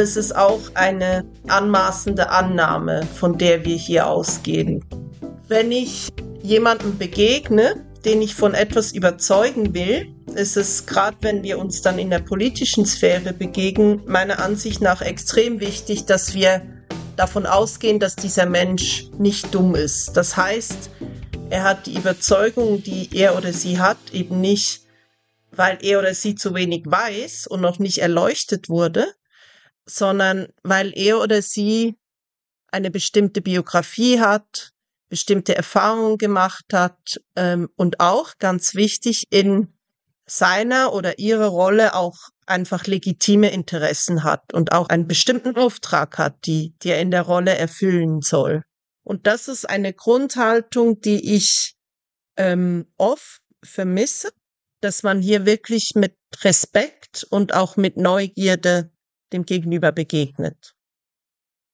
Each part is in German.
Es ist auch eine anmaßende Annahme, von der wir hier ausgehen. Wenn ich jemandem begegne, den ich von etwas überzeugen will, ist es gerade, wenn wir uns dann in der politischen Sphäre begegnen, meiner Ansicht nach extrem wichtig, dass wir davon ausgehen, dass dieser Mensch nicht dumm ist. Das heißt, er hat die Überzeugung, die er oder sie hat, eben nicht, weil er oder sie zu wenig weiß und noch nicht erleuchtet wurde, sondern weil er oder sie eine bestimmte Biografie hat, bestimmte Erfahrungen gemacht hat ähm, und auch ganz wichtig in seiner oder ihrer Rolle auch einfach legitime Interessen hat und auch einen bestimmten Auftrag hat, die, die er in der Rolle erfüllen soll. Und das ist eine Grundhaltung, die ich ähm, oft vermisse, dass man hier wirklich mit Respekt und auch mit Neugierde dem Gegenüber begegnet.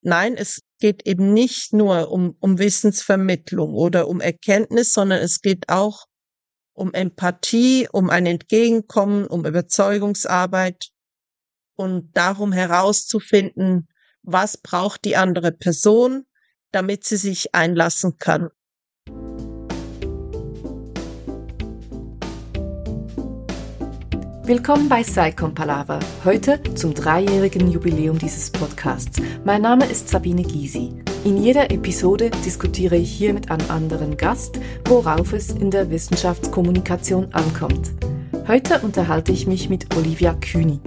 Nein, es geht eben nicht nur um, um Wissensvermittlung oder um Erkenntnis, sondern es geht auch um Empathie, um ein Entgegenkommen, um Überzeugungsarbeit und darum herauszufinden, was braucht die andere Person, damit sie sich einlassen kann. Willkommen bei Saicon Palaver, heute zum dreijährigen Jubiläum dieses Podcasts. Mein Name ist Sabine Gysi. In jeder Episode diskutiere ich hier mit einem anderen Gast, worauf es in der Wissenschaftskommunikation ankommt. Heute unterhalte ich mich mit Olivia Kühni.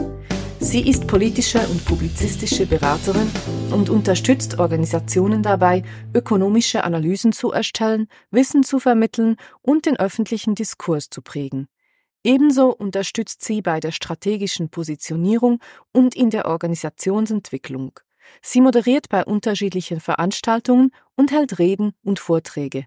Sie ist politische und publizistische Beraterin und unterstützt Organisationen dabei, ökonomische Analysen zu erstellen, Wissen zu vermitteln und den öffentlichen Diskurs zu prägen. Ebenso unterstützt sie bei der strategischen Positionierung und in der Organisationsentwicklung. Sie moderiert bei unterschiedlichen Veranstaltungen und hält Reden und Vorträge.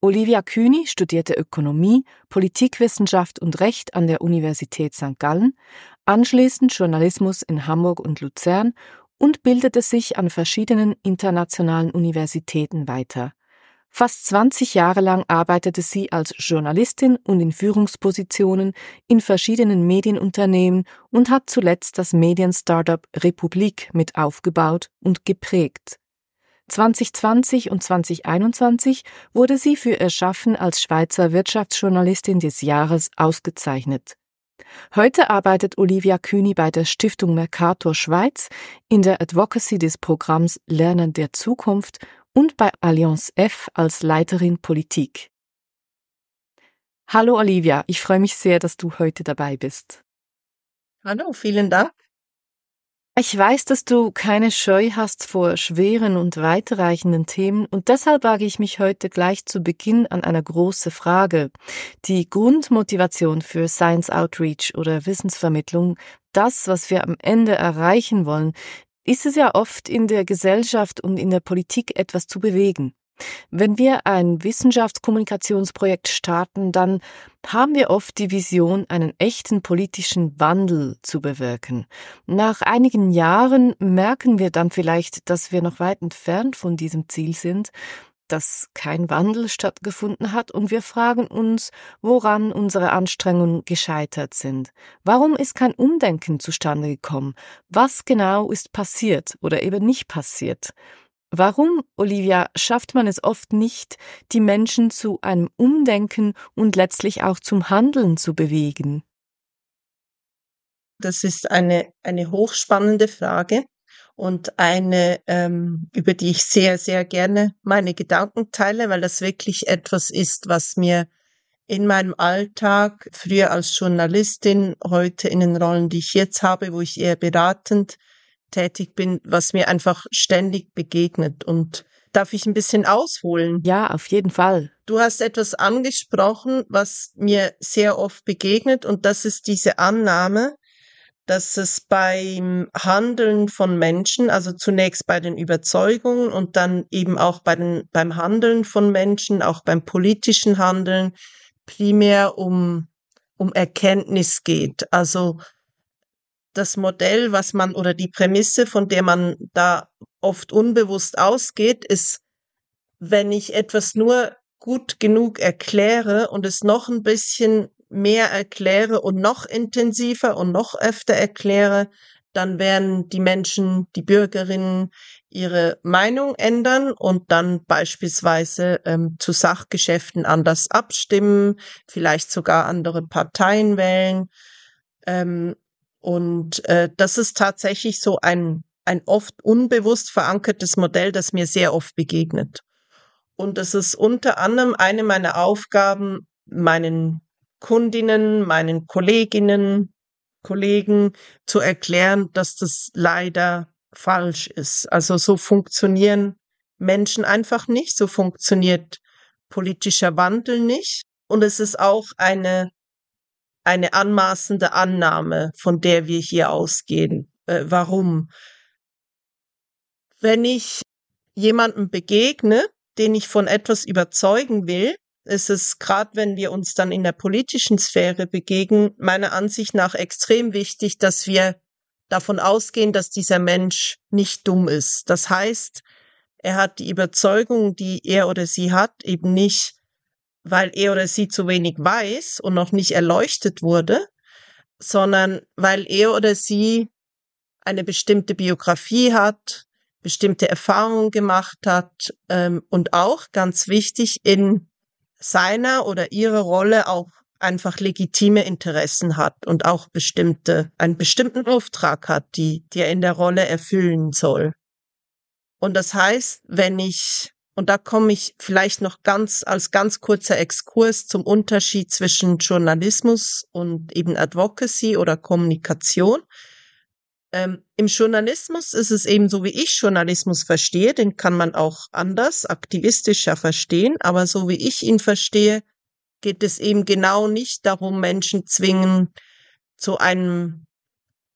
Olivia Kühni studierte Ökonomie, Politikwissenschaft und Recht an der Universität St. Gallen, anschließend Journalismus in Hamburg und Luzern und bildete sich an verschiedenen internationalen Universitäten weiter. Fast 20 Jahre lang arbeitete sie als Journalistin und in Führungspositionen in verschiedenen Medienunternehmen und hat zuletzt das Medienstartup Republik mit aufgebaut und geprägt. 2020 und 2021 wurde sie für ihr Schaffen als Schweizer Wirtschaftsjournalistin des Jahres ausgezeichnet. Heute arbeitet Olivia Kühni bei der Stiftung Mercator Schweiz in der Advocacy des Programms Lernen der Zukunft und bei Allianz F als Leiterin Politik. Hallo Olivia, ich freue mich sehr, dass du heute dabei bist. Hallo, vielen Dank. Ich weiß, dass du keine Scheu hast vor schweren und weitreichenden Themen und deshalb wage ich mich heute gleich zu Beginn an eine große Frage. Die Grundmotivation für Science Outreach oder Wissensvermittlung, das, was wir am Ende erreichen wollen, ist es ja oft in der Gesellschaft und in der Politik etwas zu bewegen. Wenn wir ein Wissenschaftskommunikationsprojekt starten, dann haben wir oft die Vision, einen echten politischen Wandel zu bewirken. Nach einigen Jahren merken wir dann vielleicht, dass wir noch weit entfernt von diesem Ziel sind dass kein Wandel stattgefunden hat und wir fragen uns, woran unsere Anstrengungen gescheitert sind. Warum ist kein Umdenken zustande gekommen? Was genau ist passiert oder eben nicht passiert? Warum, Olivia, schafft man es oft nicht, die Menschen zu einem Umdenken und letztlich auch zum Handeln zu bewegen? Das ist eine, eine hochspannende Frage und eine, ähm, über die ich sehr, sehr gerne meine Gedanken teile, weil das wirklich etwas ist, was mir in meinem Alltag, früher als Journalistin, heute in den Rollen, die ich jetzt habe, wo ich eher beratend tätig bin, was mir einfach ständig begegnet. Und darf ich ein bisschen ausholen? Ja, auf jeden Fall. Du hast etwas angesprochen, was mir sehr oft begegnet, und das ist diese Annahme, dass es beim Handeln von Menschen, also zunächst bei den Überzeugungen und dann eben auch bei den, beim Handeln von Menschen, auch beim politischen Handeln, primär um, um Erkenntnis geht. Also das Modell, was man oder die Prämisse, von der man da oft unbewusst ausgeht, ist, wenn ich etwas nur gut genug erkläre und es noch ein bisschen mehr erkläre und noch intensiver und noch öfter erkläre, dann werden die Menschen, die Bürgerinnen ihre Meinung ändern und dann beispielsweise ähm, zu Sachgeschäften anders abstimmen, vielleicht sogar andere Parteien wählen. Ähm, und äh, das ist tatsächlich so ein, ein oft unbewusst verankertes Modell, das mir sehr oft begegnet. Und es ist unter anderem eine meiner Aufgaben, meinen Kundinnen, meinen Kolleginnen, Kollegen zu erklären, dass das leider falsch ist. Also so funktionieren Menschen einfach nicht, so funktioniert politischer Wandel nicht. Und es ist auch eine, eine anmaßende Annahme, von der wir hier ausgehen. Äh, warum? Wenn ich jemandem begegne, den ich von etwas überzeugen will, ist es gerade, wenn wir uns dann in der politischen Sphäre begegnen, meiner Ansicht nach extrem wichtig, dass wir davon ausgehen, dass dieser Mensch nicht dumm ist. Das heißt, er hat die Überzeugung, die er oder sie hat, eben nicht, weil er oder sie zu wenig weiß und noch nicht erleuchtet wurde, sondern weil er oder sie eine bestimmte Biografie hat, bestimmte Erfahrungen gemacht hat ähm, und auch ganz wichtig in seiner oder ihrer Rolle auch einfach legitime Interessen hat und auch bestimmte, einen bestimmten Auftrag hat, die, die er in der Rolle erfüllen soll. Und das heißt, wenn ich, und da komme ich vielleicht noch ganz, als ganz kurzer Exkurs zum Unterschied zwischen Journalismus und eben Advocacy oder Kommunikation. Ähm, Im Journalismus ist es eben so, wie ich Journalismus verstehe, den kann man auch anders, aktivistischer verstehen, aber so wie ich ihn verstehe, geht es eben genau nicht darum, Menschen zwingen, zu einem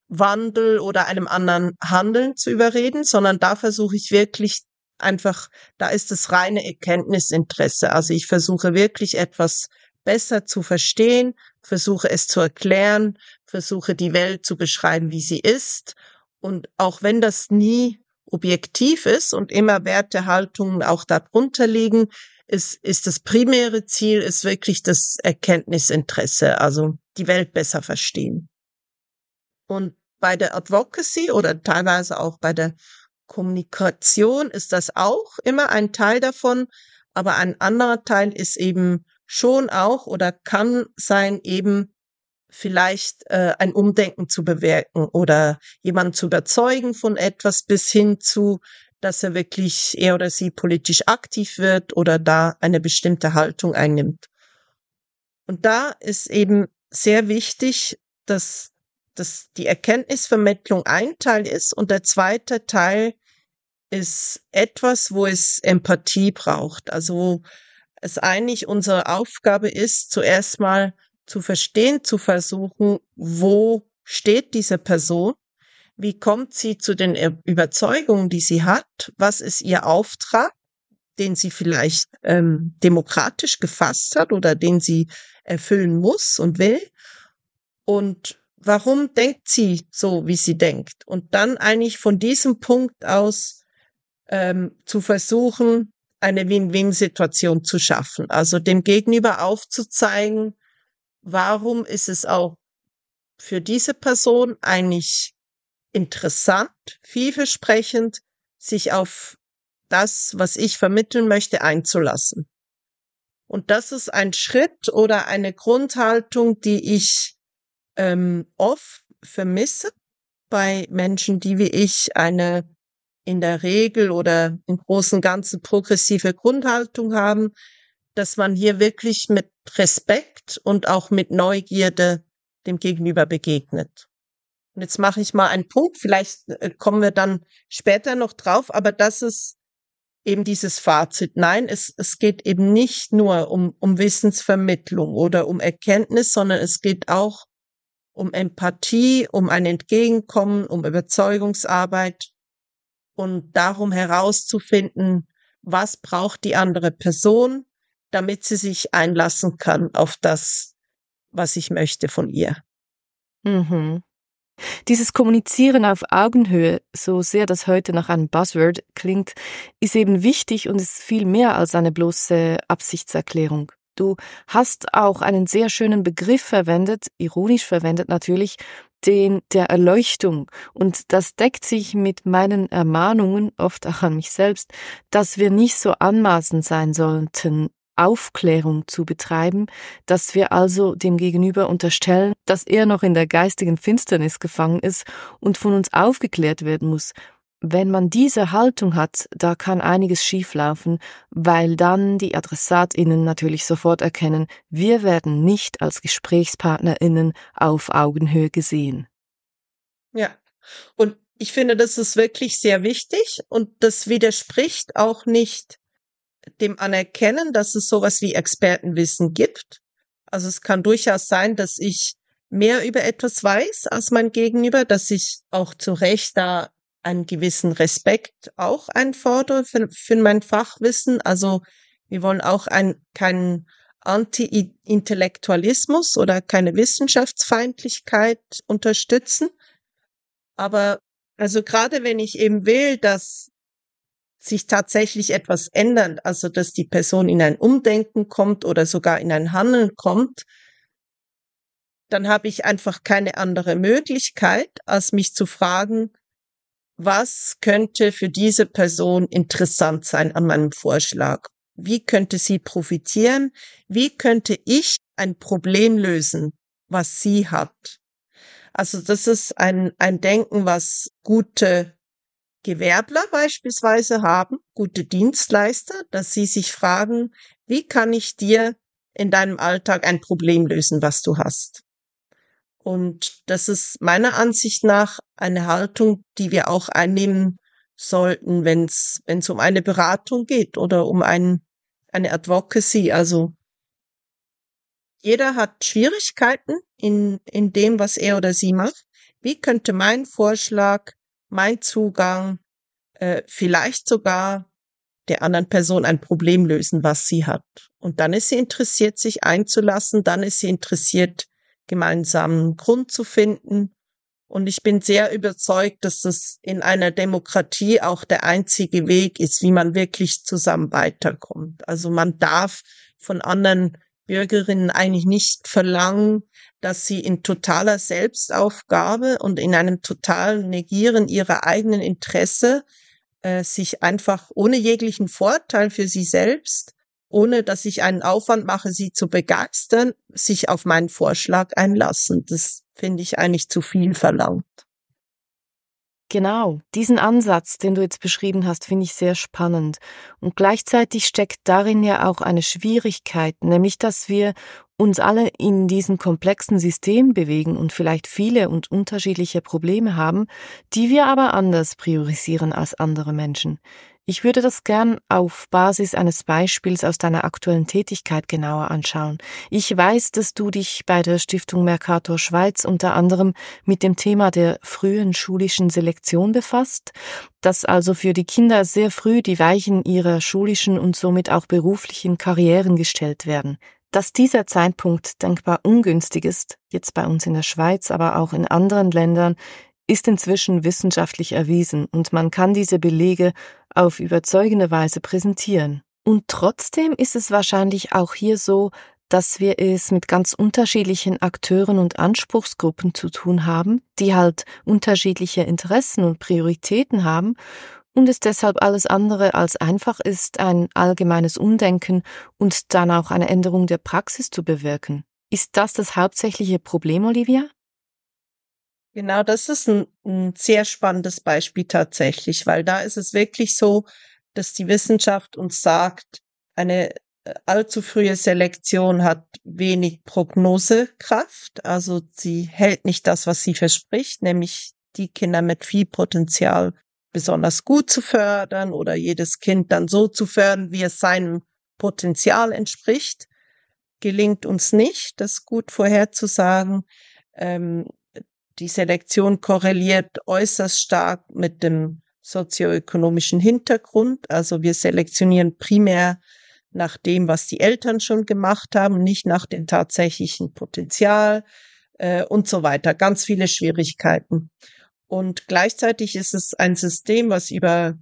Wandel oder einem anderen Handeln zu überreden, sondern da versuche ich wirklich einfach, da ist das reine Erkenntnisinteresse. Also ich versuche wirklich etwas besser zu verstehen, versuche es zu erklären, versuche die Welt zu beschreiben, wie sie ist. Und auch wenn das nie objektiv ist und immer Wertehaltungen auch darunter liegen, ist, ist das primäre Ziel, ist wirklich das Erkenntnisinteresse, also die Welt besser verstehen. Und bei der Advocacy oder teilweise auch bei der Kommunikation ist das auch immer ein Teil davon, aber ein anderer Teil ist eben schon auch oder kann sein eben vielleicht äh, ein Umdenken zu bewirken oder jemanden zu überzeugen von etwas bis hin zu, dass er wirklich er oder sie politisch aktiv wird oder da eine bestimmte Haltung einnimmt. Und da ist eben sehr wichtig, dass, dass die Erkenntnisvermittlung ein Teil ist und der zweite Teil ist etwas, wo es Empathie braucht. Also es eigentlich unsere Aufgabe ist, zuerst mal zu verstehen, zu versuchen, wo steht diese Person, wie kommt sie zu den Überzeugungen, die sie hat, was ist ihr Auftrag, den sie vielleicht ähm, demokratisch gefasst hat oder den sie erfüllen muss und will? Und warum denkt sie so, wie sie denkt? Und dann eigentlich von diesem Punkt aus ähm, zu versuchen, eine Win-Win-Situation zu schaffen. Also dem Gegenüber aufzuzeigen, warum ist es auch für diese Person eigentlich interessant, vielversprechend, sich auf das, was ich vermitteln möchte, einzulassen. Und das ist ein Schritt oder eine Grundhaltung, die ich ähm, oft vermisse bei Menschen, die wie ich eine in der Regel oder im Großen Ganzen progressive Grundhaltung haben, dass man hier wirklich mit Respekt und auch mit Neugierde dem Gegenüber begegnet. Und jetzt mache ich mal einen Punkt, vielleicht äh, kommen wir dann später noch drauf, aber das ist eben dieses Fazit. Nein, es, es geht eben nicht nur um, um Wissensvermittlung oder um Erkenntnis, sondern es geht auch um Empathie, um ein Entgegenkommen, um Überzeugungsarbeit und darum herauszufinden, was braucht die andere Person, damit sie sich einlassen kann auf das, was ich möchte von ihr. Mhm. Dieses Kommunizieren auf Augenhöhe, so sehr das heute nach einem Buzzword klingt, ist eben wichtig und ist viel mehr als eine bloße Absichtserklärung. Du hast auch einen sehr schönen Begriff verwendet, ironisch verwendet natürlich, den der Erleuchtung. Und das deckt sich mit meinen Ermahnungen, oft auch an mich selbst, dass wir nicht so anmaßend sein sollten, Aufklärung zu betreiben, dass wir also dem Gegenüber unterstellen, dass er noch in der geistigen Finsternis gefangen ist und von uns aufgeklärt werden muss. Wenn man diese Haltung hat, da kann einiges schieflaufen, weil dann die Adressatinnen natürlich sofort erkennen, wir werden nicht als Gesprächspartnerinnen auf Augenhöhe gesehen. Ja, und ich finde, das ist wirklich sehr wichtig und das widerspricht auch nicht dem Anerkennen, dass es sowas wie Expertenwissen gibt. Also es kann durchaus sein, dass ich mehr über etwas weiß als mein Gegenüber, dass ich auch zu Recht da einen gewissen Respekt auch einfordere für, für mein Fachwissen. Also wir wollen auch ein, keinen Anti-Intellektualismus oder keine Wissenschaftsfeindlichkeit unterstützen. Aber also gerade wenn ich eben will, dass sich tatsächlich etwas ändert, also dass die Person in ein Umdenken kommt oder sogar in ein Handeln kommt, dann habe ich einfach keine andere Möglichkeit, als mich zu fragen, was könnte für diese Person interessant sein an meinem Vorschlag? Wie könnte sie profitieren? Wie könnte ich ein Problem lösen, was sie hat? Also das ist ein, ein Denken, was gute Gewerbler beispielsweise haben, gute Dienstleister, dass sie sich fragen, wie kann ich dir in deinem Alltag ein Problem lösen, was du hast? Und das ist meiner Ansicht nach eine Haltung, die wir auch einnehmen sollten, wenn es um eine Beratung geht oder um ein, eine Advocacy. Also jeder hat Schwierigkeiten in, in dem, was er oder sie macht. Wie könnte mein Vorschlag mein Zugang, äh, vielleicht sogar der anderen Person ein Problem lösen, was sie hat. Und dann ist sie interessiert, sich einzulassen, dann ist sie interessiert, gemeinsamen Grund zu finden. Und ich bin sehr überzeugt, dass das in einer Demokratie auch der einzige Weg ist, wie man wirklich zusammen weiterkommt. Also man darf von anderen Bürgerinnen eigentlich nicht verlangen, dass sie in totaler Selbstaufgabe und in einem totalen Negieren ihrer eigenen Interesse äh, sich einfach ohne jeglichen Vorteil für sie selbst, ohne dass ich einen Aufwand mache, sie zu begeistern, sich auf meinen Vorschlag einlassen. Das finde ich eigentlich zu viel verlangt. Genau, diesen Ansatz, den du jetzt beschrieben hast, finde ich sehr spannend. Und gleichzeitig steckt darin ja auch eine Schwierigkeit, nämlich dass wir uns alle in diesem komplexen System bewegen und vielleicht viele und unterschiedliche Probleme haben, die wir aber anders priorisieren als andere Menschen. Ich würde das gern auf Basis eines Beispiels aus deiner aktuellen Tätigkeit genauer anschauen. Ich weiß, dass du dich bei der Stiftung Mercator Schweiz unter anderem mit dem Thema der frühen schulischen Selektion befasst, dass also für die Kinder sehr früh die Weichen ihrer schulischen und somit auch beruflichen Karrieren gestellt werden. Dass dieser Zeitpunkt denkbar ungünstig ist, jetzt bei uns in der Schweiz, aber auch in anderen Ländern, ist inzwischen wissenschaftlich erwiesen und man kann diese Belege auf überzeugende Weise präsentieren. Und trotzdem ist es wahrscheinlich auch hier so, dass wir es mit ganz unterschiedlichen Akteuren und Anspruchsgruppen zu tun haben, die halt unterschiedliche Interessen und Prioritäten haben und es deshalb alles andere als einfach ist, ein allgemeines Umdenken und dann auch eine Änderung der Praxis zu bewirken. Ist das das hauptsächliche Problem, Olivia? Genau, das ist ein, ein sehr spannendes Beispiel tatsächlich, weil da ist es wirklich so, dass die Wissenschaft uns sagt, eine äh, allzu frühe Selektion hat wenig Prognosekraft, also sie hält nicht das, was sie verspricht, nämlich die Kinder mit viel Potenzial besonders gut zu fördern oder jedes Kind dann so zu fördern, wie es seinem Potenzial entspricht, gelingt uns nicht, das gut vorherzusagen. Ähm, die Selektion korreliert äußerst stark mit dem sozioökonomischen Hintergrund. Also wir selektionieren primär nach dem, was die Eltern schon gemacht haben, nicht nach dem tatsächlichen Potenzial äh, und so weiter. Ganz viele Schwierigkeiten. Und gleichzeitig ist es ein System, was über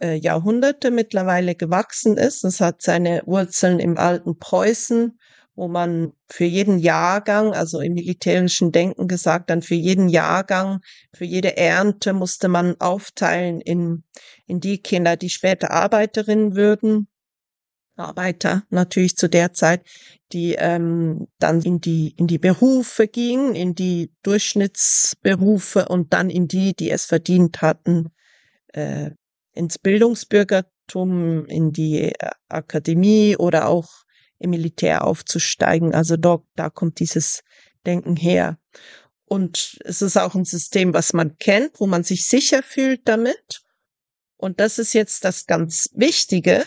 äh, Jahrhunderte mittlerweile gewachsen ist. Es hat seine Wurzeln im alten Preußen wo man für jeden Jahrgang, also im militärischen Denken gesagt, dann für jeden Jahrgang, für jede Ernte musste man aufteilen in, in die Kinder, die später Arbeiterinnen würden, Arbeiter natürlich zu der Zeit, die ähm, dann in die in die Berufe gingen, in die Durchschnittsberufe und dann in die, die es verdient hatten, äh, ins Bildungsbürgertum, in die äh, Akademie oder auch im Militär aufzusteigen. Also dort, da kommt dieses Denken her. Und es ist auch ein System, was man kennt, wo man sich sicher fühlt damit. Und das ist jetzt das ganz Wichtige.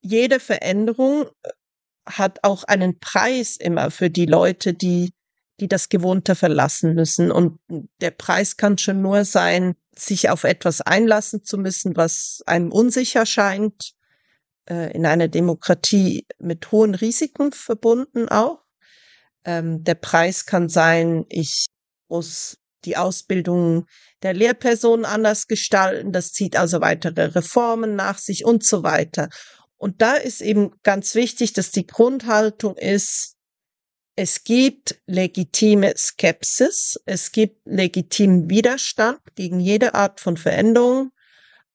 Jede Veränderung äh, hat auch einen Preis immer für die Leute, die, die das Gewohnte verlassen müssen. Und der Preis kann schon nur sein, sich auf etwas einlassen zu müssen, was einem unsicher scheint, äh, in einer Demokratie mit hohen Risiken verbunden auch. Ähm, der Preis kann sein, ich muss die Ausbildung der Lehrpersonen anders gestalten. Das zieht also weitere Reformen nach sich und so weiter. Und da ist eben ganz wichtig, dass die Grundhaltung ist, es gibt legitime Skepsis, es gibt legitimen Widerstand gegen jede Art von Veränderung.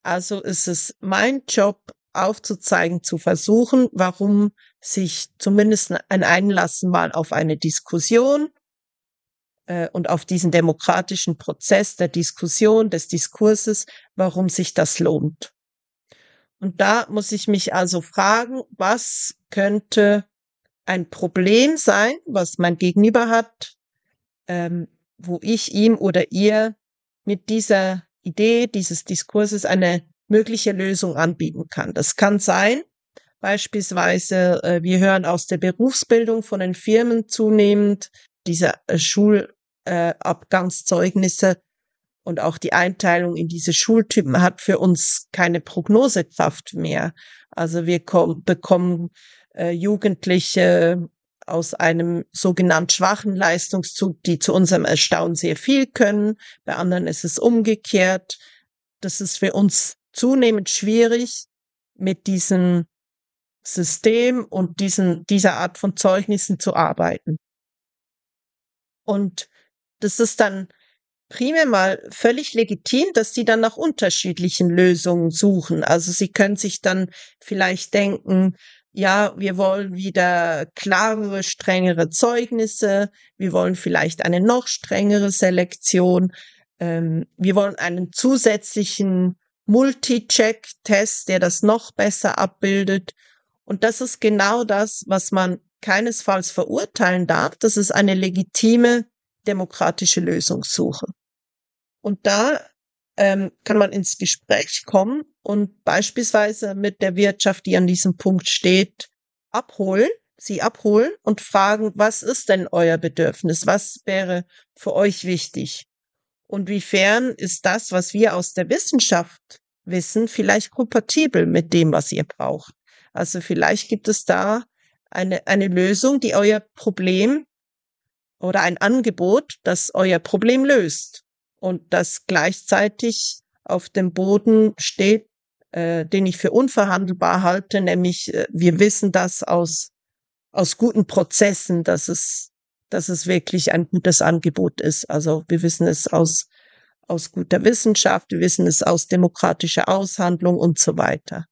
Also ist es mein Job, aufzuzeigen, zu versuchen, warum sich zumindest ein Einlassen mal auf eine Diskussion äh, und auf diesen demokratischen Prozess der Diskussion, des Diskurses, warum sich das lohnt. Und da muss ich mich also fragen, was könnte ein Problem sein, was mein Gegenüber hat, ähm, wo ich ihm oder ihr mit dieser Idee dieses Diskurses eine mögliche Lösung anbieten kann. Das kann sein, beispielsweise, äh, wir hören aus der Berufsbildung von den Firmen zunehmend diese äh, Schulabgangszeugnisse äh, und auch die Einteilung in diese Schultypen hat für uns keine Prognosekraft mehr. Also wir bekommen Jugendliche aus einem sogenannt schwachen Leistungszug, die zu unserem Erstaunen sehr viel können. Bei anderen ist es umgekehrt. Das ist für uns zunehmend schwierig, mit diesem System und diesen, dieser Art von Zeugnissen zu arbeiten. Und das ist dann primär mal völlig legitim, dass sie dann nach unterschiedlichen Lösungen suchen. Also sie können sich dann vielleicht denken, ja, wir wollen wieder klarere, strengere Zeugnisse, wir wollen vielleicht eine noch strengere Selektion, ähm, wir wollen einen zusätzlichen Multi-Check-Test, der das noch besser abbildet. Und das ist genau das, was man keinesfalls verurteilen darf. Das ist eine legitime demokratische Lösungssuche. Und da ähm, kann man ins Gespräch kommen und beispielsweise mit der Wirtschaft, die an diesem Punkt steht, abholen, sie abholen und fragen, was ist denn euer Bedürfnis? Was wäre für euch wichtig? Und wiefern ist das, was wir aus der Wissenschaft wissen, vielleicht kompatibel mit dem, was ihr braucht? Also vielleicht gibt es da eine, eine Lösung, die euer Problem oder ein Angebot, das euer Problem löst und das gleichzeitig auf dem Boden steht, äh, den ich für unverhandelbar halte, nämlich äh, wir wissen das aus, aus guten Prozessen, dass es dass es wirklich ein gutes Angebot ist. Also wir wissen es aus, aus guter Wissenschaft, wir wissen es aus demokratischer Aushandlung und so weiter.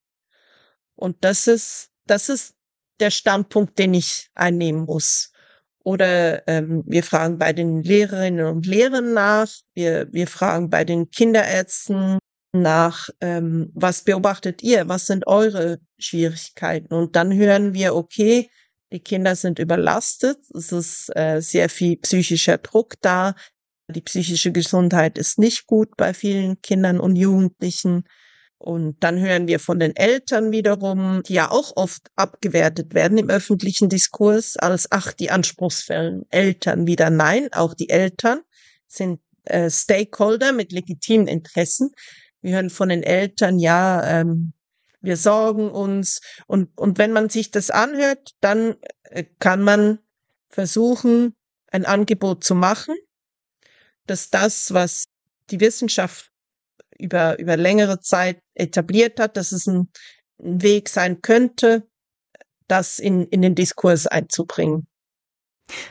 Und das ist, das ist der Standpunkt, den ich einnehmen muss. Oder ähm, wir fragen bei den Lehrerinnen und Lehrern nach, wir, wir fragen bei den Kinderärzten nach, ähm, was beobachtet ihr, was sind eure Schwierigkeiten? Und dann hören wir, okay, die Kinder sind überlastet. Es ist äh, sehr viel psychischer Druck da. Die psychische Gesundheit ist nicht gut bei vielen Kindern und Jugendlichen. Und dann hören wir von den Eltern wiederum, die ja auch oft abgewertet werden im öffentlichen Diskurs als, ach, die anspruchsvollen Eltern wieder. Nein, auch die Eltern sind äh, Stakeholder mit legitimen Interessen. Wir hören von den Eltern, ja, ähm, wir sorgen uns. Und, und wenn man sich das anhört, dann äh, kann man versuchen, ein Angebot zu machen, dass das, was die Wissenschaft über, über längere Zeit etabliert hat, dass es ein, ein Weg sein könnte, das in, in den Diskurs einzubringen.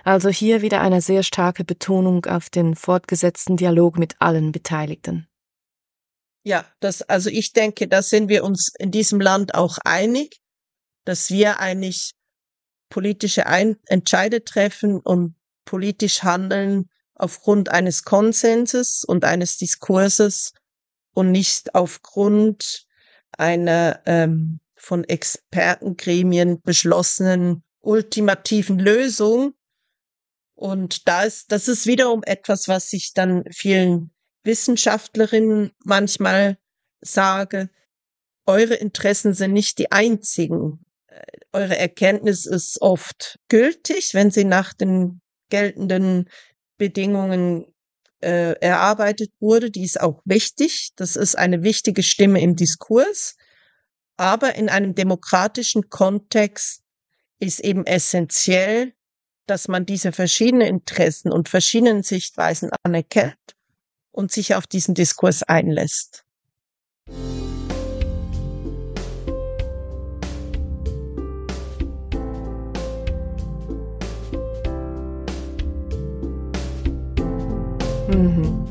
Also hier wieder eine sehr starke Betonung auf den fortgesetzten Dialog mit allen Beteiligten. Ja, das, also ich denke, da sind wir uns in diesem Land auch einig, dass wir eigentlich politische Ein Entscheide treffen und politisch handeln aufgrund eines Konsenses und eines Diskurses und nicht aufgrund einer ähm, von Expertengremien beschlossenen ultimativen Lösung. Und da ist, das ist wiederum etwas, was ich dann vielen Wissenschaftlerinnen manchmal sage. Eure Interessen sind nicht die einzigen. Äh, eure Erkenntnis ist oft gültig, wenn sie nach den geltenden Bedingungen äh, erarbeitet wurde. Die ist auch wichtig. Das ist eine wichtige Stimme im Diskurs. Aber in einem demokratischen Kontext ist eben essentiell, dass man diese verschiedenen Interessen und verschiedenen Sichtweisen anerkennt und sich auf diesen Diskurs einlässt. Mhm.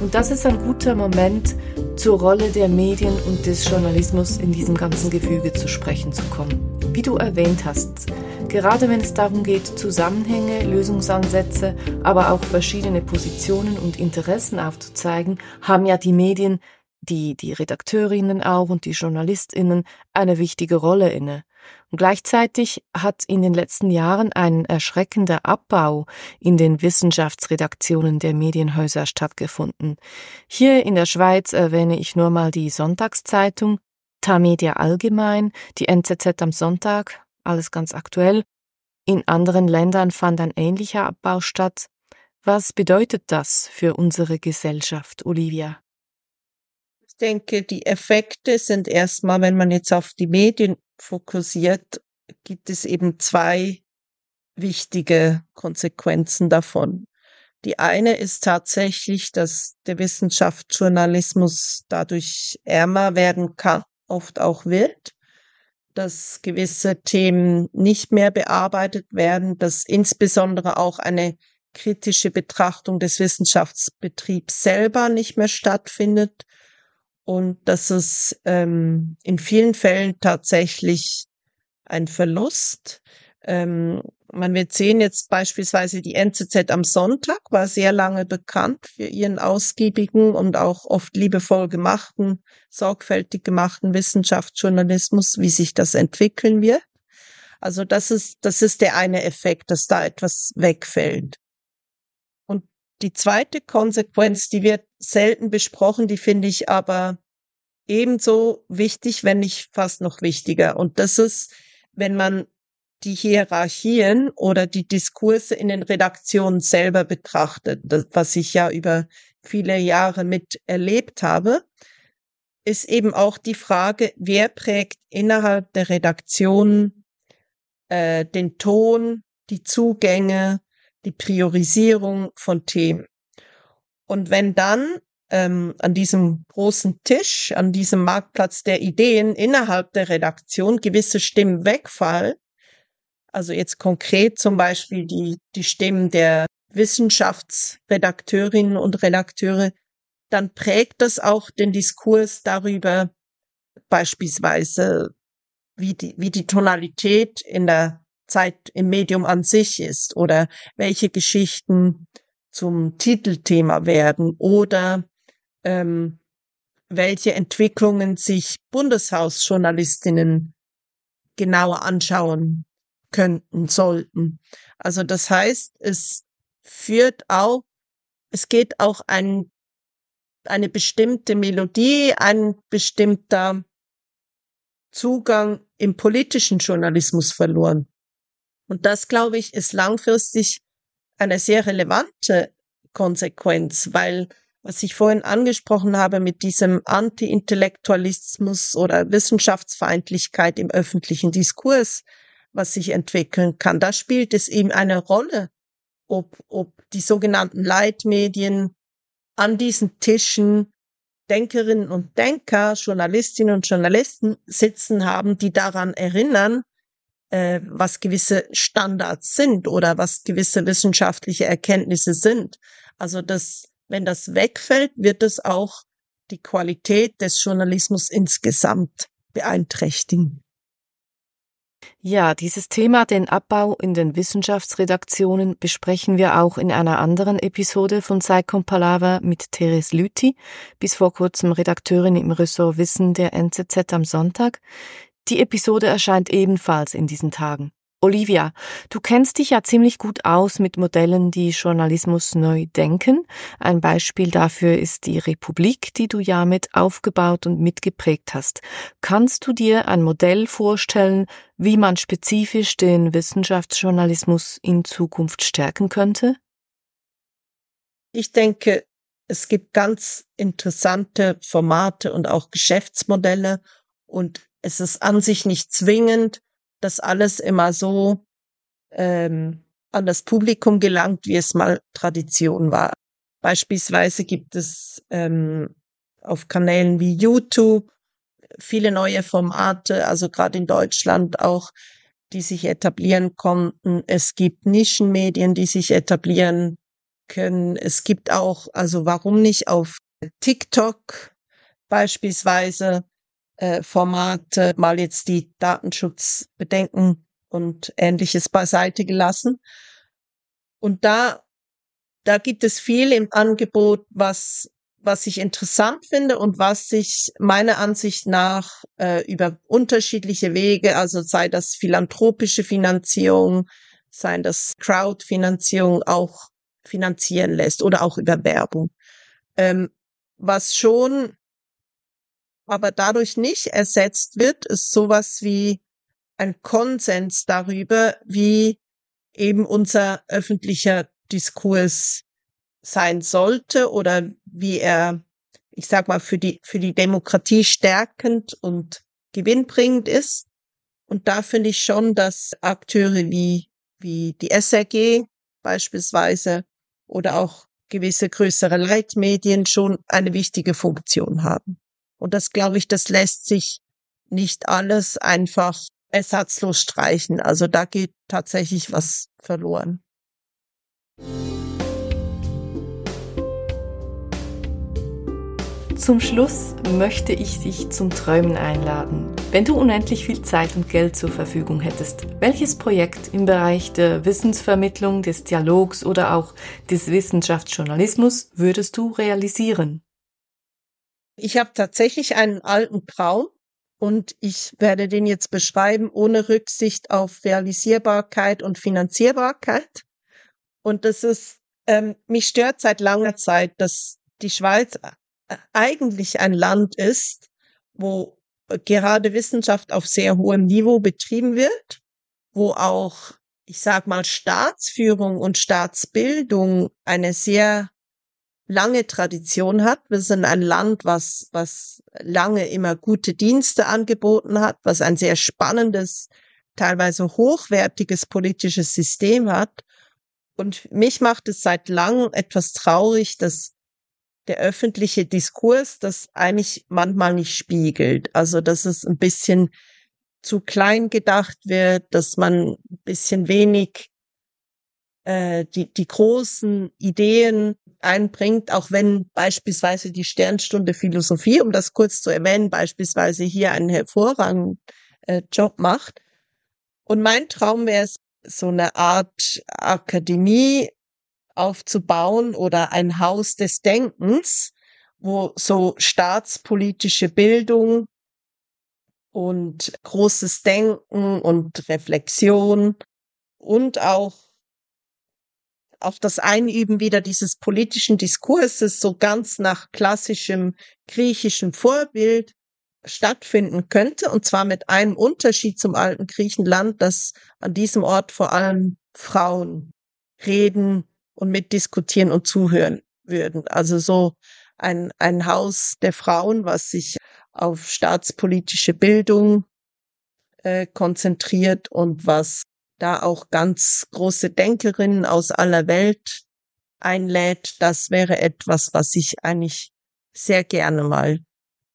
Und das ist ein guter Moment, zur Rolle der Medien und des Journalismus in diesem ganzen Gefüge zu sprechen zu kommen. Wie du erwähnt hast, gerade wenn es darum geht, Zusammenhänge, Lösungsansätze, aber auch verschiedene Positionen und Interessen aufzuzeigen, haben ja die Medien, die, die Redakteurinnen auch und die Journalistinnen eine wichtige Rolle inne. Und gleichzeitig hat in den letzten Jahren ein erschreckender Abbau in den Wissenschaftsredaktionen der Medienhäuser stattgefunden. Hier in der Schweiz erwähne ich nur mal die Sonntagszeitung, Tamedia Allgemein, die NZZ am Sonntag, alles ganz aktuell. In anderen Ländern fand ein ähnlicher Abbau statt. Was bedeutet das für unsere Gesellschaft, Olivia? Ich denke, die Effekte sind erstmal, wenn man jetzt auf die Medien fokussiert, gibt es eben zwei wichtige Konsequenzen davon. Die eine ist tatsächlich, dass der Wissenschaftsjournalismus dadurch ärmer werden kann, oft auch wird, dass gewisse Themen nicht mehr bearbeitet werden, dass insbesondere auch eine kritische Betrachtung des Wissenschaftsbetriebs selber nicht mehr stattfindet und dass es ähm, in vielen Fällen tatsächlich ein Verlust. Ähm, man wird sehen, jetzt beispielsweise die NZZ am Sonntag war sehr lange bekannt für ihren ausgiebigen und auch oft liebevoll gemachten, sorgfältig gemachten Wissenschaftsjournalismus, wie sich das entwickeln wird. Also das ist, das ist der eine Effekt, dass da etwas wegfällt. Die zweite Konsequenz, die wird selten besprochen, die finde ich aber ebenso wichtig, wenn nicht fast noch wichtiger. Und das ist, wenn man die Hierarchien oder die Diskurse in den Redaktionen selber betrachtet, das, was ich ja über viele Jahre mit erlebt habe, ist eben auch die Frage, wer prägt innerhalb der Redaktion äh, den Ton, die Zugänge, die Priorisierung von Themen. Und wenn dann ähm, an diesem großen Tisch, an diesem Marktplatz der Ideen innerhalb der Redaktion gewisse Stimmen wegfallen, also jetzt konkret zum Beispiel die, die Stimmen der Wissenschaftsredakteurinnen und Redakteure, dann prägt das auch den Diskurs darüber, beispielsweise, wie die, wie die Tonalität in der Zeit im Medium an sich ist oder welche Geschichten zum Titelthema werden oder ähm, welche Entwicklungen sich Bundeshausjournalistinnen genauer anschauen könnten, sollten. Also das heißt, es führt auch, es geht auch ein, eine bestimmte Melodie, ein bestimmter Zugang im politischen Journalismus verloren. Und das, glaube ich, ist langfristig eine sehr relevante Konsequenz, weil was ich vorhin angesprochen habe mit diesem Anti-Intellektualismus oder Wissenschaftsfeindlichkeit im öffentlichen Diskurs, was sich entwickeln kann, da spielt es eben eine Rolle, ob, ob die sogenannten Leitmedien an diesen Tischen Denkerinnen und Denker, Journalistinnen und Journalisten sitzen haben, die daran erinnern, äh, was gewisse Standards sind oder was gewisse wissenschaftliche Erkenntnisse sind. Also das, wenn das wegfällt, wird es auch die Qualität des Journalismus insgesamt beeinträchtigen. Ja, dieses Thema, den Abbau in den Wissenschaftsredaktionen, besprechen wir auch in einer anderen Episode von Saikon Palaver mit Therese Lüthi, bis vor kurzem Redakteurin im Ressort Wissen der NZZ am Sonntag. Die Episode erscheint ebenfalls in diesen Tagen. Olivia, du kennst dich ja ziemlich gut aus mit Modellen, die Journalismus neu denken. Ein Beispiel dafür ist die Republik, die du ja mit aufgebaut und mitgeprägt hast. Kannst du dir ein Modell vorstellen, wie man spezifisch den Wissenschaftsjournalismus in Zukunft stärken könnte? Ich denke, es gibt ganz interessante Formate und auch Geschäftsmodelle und es ist an sich nicht zwingend, dass alles immer so ähm, an das Publikum gelangt, wie es mal Tradition war. Beispielsweise gibt es ähm, auf Kanälen wie YouTube viele neue Formate, also gerade in Deutschland auch, die sich etablieren konnten. Es gibt Nischenmedien, die sich etablieren können. Es gibt auch, also warum nicht auf TikTok beispielsweise äh, Formate mal jetzt die Datenschutzbedenken und ähnliches beiseite gelassen. Und da, da gibt es viel im Angebot, was, was ich interessant finde und was sich meiner Ansicht nach äh, über unterschiedliche Wege, also sei das philanthropische Finanzierung, sei das Crowdfinanzierung auch finanzieren lässt oder auch über Werbung. Ähm, was schon aber dadurch nicht ersetzt wird, ist sowas wie ein Konsens darüber, wie eben unser öffentlicher Diskurs sein sollte oder wie er, ich sag mal, für die, für die Demokratie stärkend und gewinnbringend ist. Und da finde ich schon, dass Akteure wie, wie die SRG beispielsweise oder auch gewisse größere Leitmedien schon eine wichtige Funktion haben. Und das glaube ich, das lässt sich nicht alles einfach ersatzlos streichen. Also da geht tatsächlich was verloren. Zum Schluss möchte ich dich zum Träumen einladen. Wenn du unendlich viel Zeit und Geld zur Verfügung hättest, welches Projekt im Bereich der Wissensvermittlung, des Dialogs oder auch des Wissenschaftsjournalismus würdest du realisieren? Ich habe tatsächlich einen alten Traum und ich werde den jetzt beschreiben ohne Rücksicht auf Realisierbarkeit und Finanzierbarkeit. Und das ist, ähm, mich stört seit langer Zeit, dass die Schweiz eigentlich ein Land ist, wo gerade Wissenschaft auf sehr hohem Niveau betrieben wird, wo auch, ich sag mal, Staatsführung und Staatsbildung eine sehr lange Tradition hat. Wir sind ein Land, was, was lange immer gute Dienste angeboten hat, was ein sehr spannendes, teilweise hochwertiges politisches System hat. Und mich macht es seit langem etwas traurig, dass der öffentliche Diskurs das eigentlich manchmal nicht spiegelt. Also, dass es ein bisschen zu klein gedacht wird, dass man ein bisschen wenig äh, die, die großen Ideen einbringt, auch wenn beispielsweise die Sternstunde Philosophie, um das kurz zu erwähnen, beispielsweise hier einen hervorragenden äh, Job macht. Und mein Traum wäre es, so eine Art Akademie aufzubauen oder ein Haus des Denkens, wo so staatspolitische Bildung und großes Denken und Reflexion und auch auch das Einüben wieder dieses politischen Diskurses so ganz nach klassischem griechischen Vorbild stattfinden könnte, und zwar mit einem Unterschied zum alten Griechenland, dass an diesem Ort vor allem Frauen reden und mitdiskutieren und zuhören würden. Also so ein, ein Haus der Frauen, was sich auf staatspolitische Bildung äh, konzentriert und was da auch ganz große Denkerinnen aus aller Welt einlädt, das wäre etwas, was ich eigentlich sehr gerne mal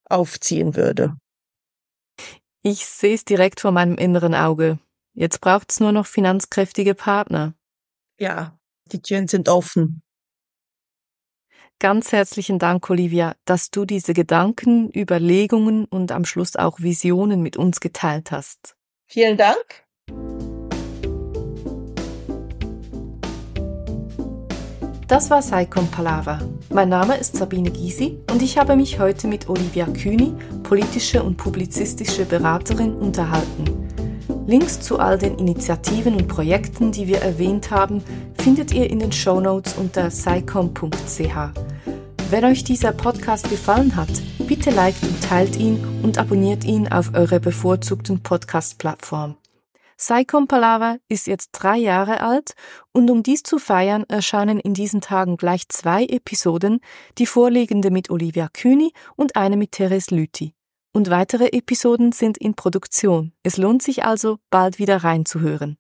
aufziehen würde. Ich sehe es direkt vor meinem inneren Auge. Jetzt braucht's nur noch finanzkräftige Partner. Ja, die Türen sind offen. Ganz herzlichen Dank, Olivia, dass du diese Gedanken, Überlegungen und am Schluss auch Visionen mit uns geteilt hast. Vielen Dank. Das war Saicom Palaver. Mein Name ist Sabine Gysi und ich habe mich heute mit Olivia Kühni, politische und publizistische Beraterin, unterhalten. Links zu all den Initiativen und Projekten, die wir erwähnt haben, findet ihr in den Show Notes unter saicom.ch. Wenn euch dieser Podcast gefallen hat, bitte liked und teilt ihn und abonniert ihn auf eurer bevorzugten Podcast-Plattform. Saicom Palaver ist jetzt drei Jahre alt und um dies zu feiern erscheinen in diesen Tagen gleich zwei Episoden, die vorliegende mit Olivia Kühni und eine mit Therese Lüthi. Und weitere Episoden sind in Produktion. Es lohnt sich also, bald wieder reinzuhören.